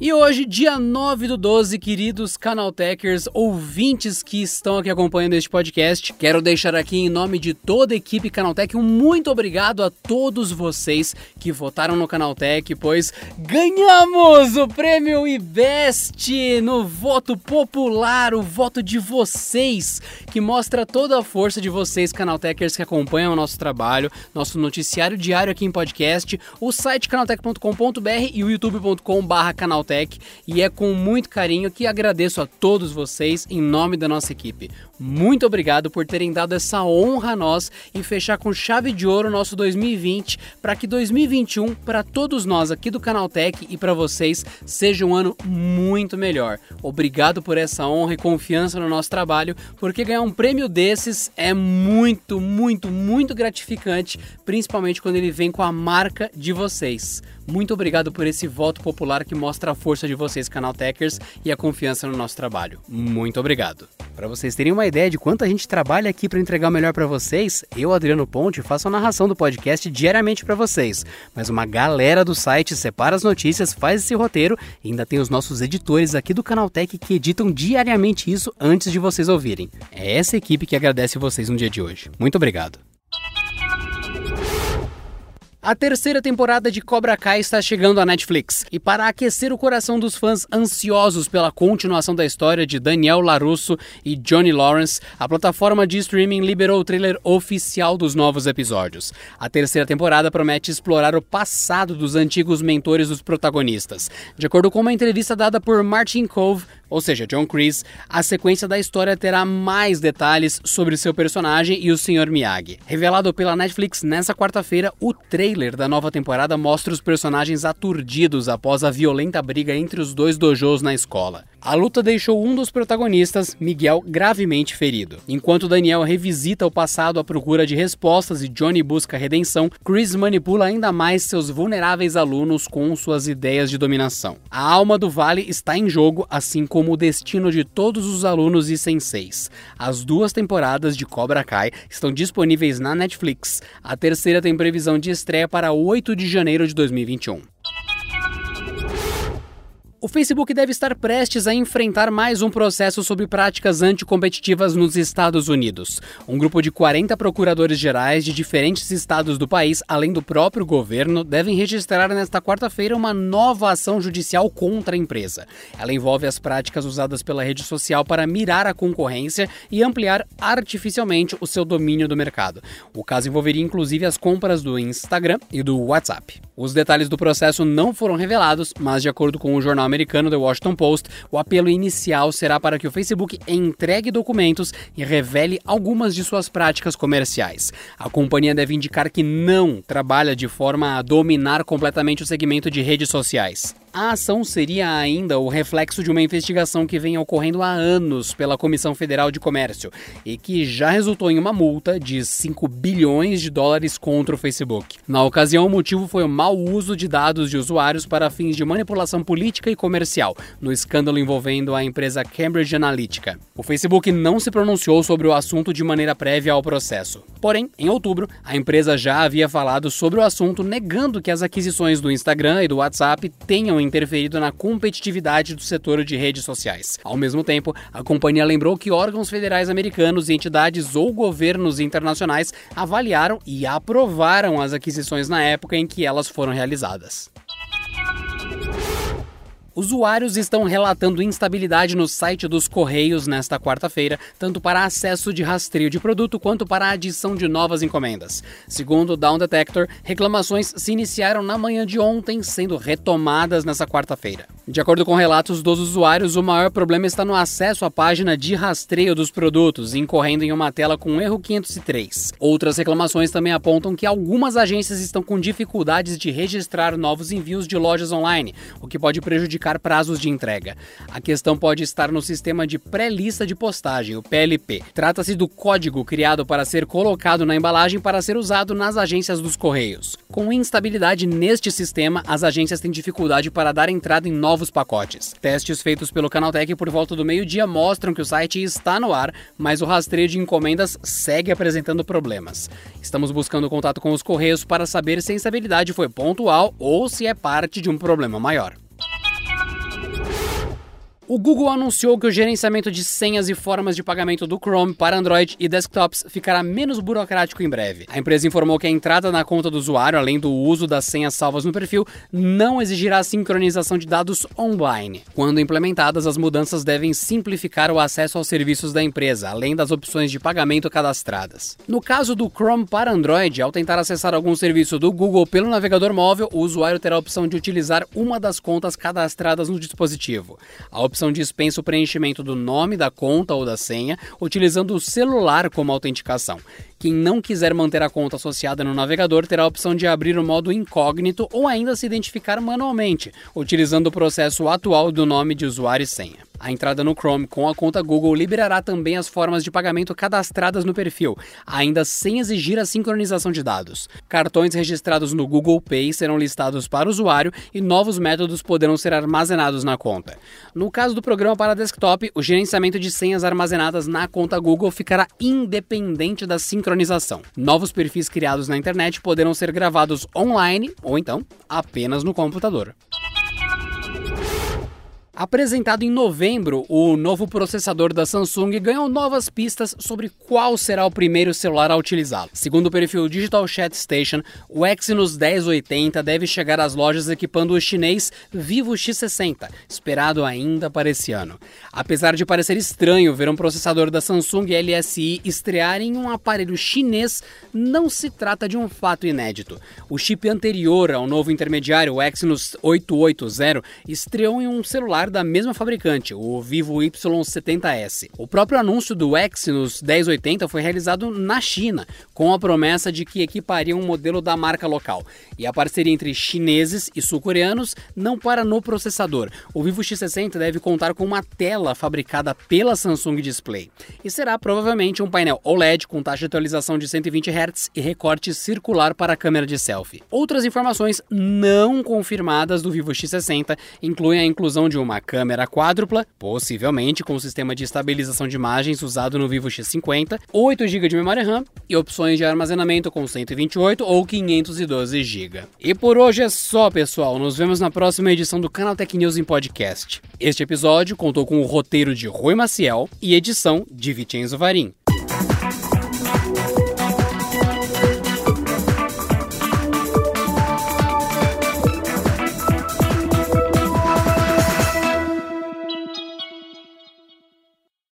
E hoje, dia 9 do 12, queridos Canaltechers, ouvintes que estão aqui acompanhando este podcast, quero deixar aqui em nome de toda a equipe Canaltech um muito obrigado a todos vocês que votaram no Canaltech, pois ganhamos o prêmio IBEST no voto popular, o voto de vocês, que mostra toda a força de vocês, Canaltechers, que acompanham o nosso trabalho, nosso noticiário diário aqui em podcast, o site canaltech.com.br e o youtube.com/canaltech Canaltech e é com muito carinho que agradeço a todos vocês em nome da nossa equipe. Muito obrigado por terem dado essa honra a nós e fechar com chave de ouro nosso 2020 para que 2021 para todos nós aqui do Canaltech e para vocês seja um ano muito melhor. Obrigado por essa honra e confiança no nosso trabalho, porque ganhar um prêmio desses é muito, muito, muito gratificante, principalmente quando ele vem com a marca de vocês. Muito obrigado por esse voto popular que mostra a força de vocês, Canaltechers, e a confiança no nosso trabalho. Muito obrigado. Para vocês terem uma ideia de quanto a gente trabalha aqui para entregar o melhor para vocês, eu, Adriano Ponte, faço a narração do podcast diariamente para vocês. Mas uma galera do site separa as notícias, faz esse roteiro e ainda tem os nossos editores aqui do Canaltech que editam diariamente isso antes de vocês ouvirem. É essa equipe que agradece vocês no dia de hoje. Muito obrigado. A terceira temporada de Cobra Kai está chegando à Netflix. E para aquecer o coração dos fãs ansiosos pela continuação da história de Daniel LaRusso e Johnny Lawrence, a plataforma de streaming liberou o trailer oficial dos novos episódios. A terceira temporada promete explorar o passado dos antigos mentores dos protagonistas. De acordo com uma entrevista dada por Martin Cove, ou seja, John Kreese, a sequência da história terá mais detalhes sobre seu personagem e o Sr. Miyagi. Revelado pela Netflix nesta quarta-feira, o trailer da nova temporada mostra os personagens aturdidos após a violenta briga entre os dois dojos na escola. A luta deixou um dos protagonistas, Miguel, gravemente ferido. Enquanto Daniel revisita o passado à procura de respostas e Johnny busca redenção, Chris manipula ainda mais seus vulneráveis alunos com suas ideias de dominação. A alma do Vale está em jogo, assim como o destino de todos os alunos e senseis. As duas temporadas de Cobra Kai estão disponíveis na Netflix. A terceira tem previsão de estreia para 8 de janeiro de 2021. O Facebook deve estar prestes a enfrentar mais um processo sobre práticas anticompetitivas nos Estados Unidos. Um grupo de 40 procuradores gerais de diferentes estados do país, além do próprio governo, devem registrar nesta quarta-feira uma nova ação judicial contra a empresa. Ela envolve as práticas usadas pela rede social para mirar a concorrência e ampliar artificialmente o seu domínio do mercado. O caso envolveria inclusive as compras do Instagram e do WhatsApp. Os detalhes do processo não foram revelados, mas de acordo com o jornal americano The Washington Post, o apelo inicial será para que o Facebook entregue documentos e revele algumas de suas práticas comerciais. A companhia deve indicar que não trabalha de forma a dominar completamente o segmento de redes sociais. A ação seria ainda o reflexo de uma investigação que vem ocorrendo há anos pela Comissão Federal de Comércio e que já resultou em uma multa de 5 bilhões de dólares contra o Facebook. Na ocasião, o motivo foi o mau uso de dados de usuários para fins de manipulação política e comercial, no escândalo envolvendo a empresa Cambridge Analytica. O Facebook não se pronunciou sobre o assunto de maneira prévia ao processo. Porém, em outubro, a empresa já havia falado sobre o assunto, negando que as aquisições do Instagram e do WhatsApp tenham interferido na competitividade do setor de redes sociais. Ao mesmo tempo, a companhia lembrou que órgãos federais americanos e entidades ou governos internacionais avaliaram e aprovaram as aquisições na época em que elas foram realizadas. Usuários estão relatando instabilidade no site dos Correios nesta quarta-feira, tanto para acesso de rastreio de produto quanto para a adição de novas encomendas. Segundo o Down Detector, reclamações se iniciaram na manhã de ontem, sendo retomadas nesta quarta-feira. De acordo com relatos dos usuários, o maior problema está no acesso à página de rastreio dos produtos, incorrendo em uma tela com erro 503. Outras reclamações também apontam que algumas agências estão com dificuldades de registrar novos envios de lojas online, o que pode prejudicar especificar prazos de entrega. A questão pode estar no sistema de pré-lista de postagem, o PLP. Trata-se do código criado para ser colocado na embalagem para ser usado nas agências dos Correios. Com instabilidade neste sistema, as agências têm dificuldade para dar entrada em novos pacotes. Testes feitos pelo Canaltech por volta do meio-dia mostram que o site está no ar, mas o rastreio de encomendas segue apresentando problemas. Estamos buscando contato com os Correios para saber se a instabilidade foi pontual ou se é parte de um problema maior. O Google anunciou que o gerenciamento de senhas e formas de pagamento do Chrome para Android e desktops ficará menos burocrático em breve. A empresa informou que a entrada na conta do usuário, além do uso das senhas salvas no perfil, não exigirá sincronização de dados online. Quando implementadas, as mudanças devem simplificar o acesso aos serviços da empresa, além das opções de pagamento cadastradas. No caso do Chrome para Android, ao tentar acessar algum serviço do Google pelo navegador móvel, o usuário terá a opção de utilizar uma das contas cadastradas no dispositivo. A opção dispensa o preenchimento do nome da conta ou da senha, utilizando o celular como autenticação. Quem não quiser manter a conta associada no navegador terá a opção de abrir o modo incógnito ou ainda se identificar manualmente, utilizando o processo atual do nome de usuário e senha. A entrada no Chrome com a conta Google liberará também as formas de pagamento cadastradas no perfil, ainda sem exigir a sincronização de dados. Cartões registrados no Google Pay serão listados para o usuário e novos métodos poderão ser armazenados na conta. No caso do programa para desktop, o gerenciamento de senhas armazenadas na conta Google ficará independente da sincronização. Novos perfis criados na internet poderão ser gravados online ou então apenas no computador. Apresentado em novembro, o novo processador da Samsung ganhou novas pistas sobre qual será o primeiro celular a utilizá-lo. Segundo o perfil Digital Chat Station, o Exynos 1080 deve chegar às lojas equipando o chinês Vivo X60, esperado ainda para esse ano. Apesar de parecer estranho ver um processador da Samsung LSI estrear em um aparelho chinês, não se trata de um fato inédito. O chip anterior ao novo intermediário, o Exynos 880, estreou em um celular celular da mesma fabricante, o Vivo Y70S. O próprio anúncio do Exynos 1080 foi realizado na China, com a promessa de que equiparia um modelo da marca local. E a parceria entre chineses e sul-coreanos não para no processador. O Vivo X60 deve contar com uma tela fabricada pela Samsung Display e será provavelmente um painel OLED com taxa de atualização de 120 Hz e recorte circular para a câmera de selfie. Outras informações não confirmadas do Vivo X60 incluem a inclusão de uma câmera quádrupla, possivelmente com o sistema de estabilização de imagens usado no Vivo X50, 8 GB de memória RAM e opções de armazenamento com 128 ou 512 GB. E por hoje é só, pessoal. Nos vemos na próxima edição do Canal Tech News em podcast. Este episódio contou com o roteiro de Rui Maciel e edição de Vicenzo Varim.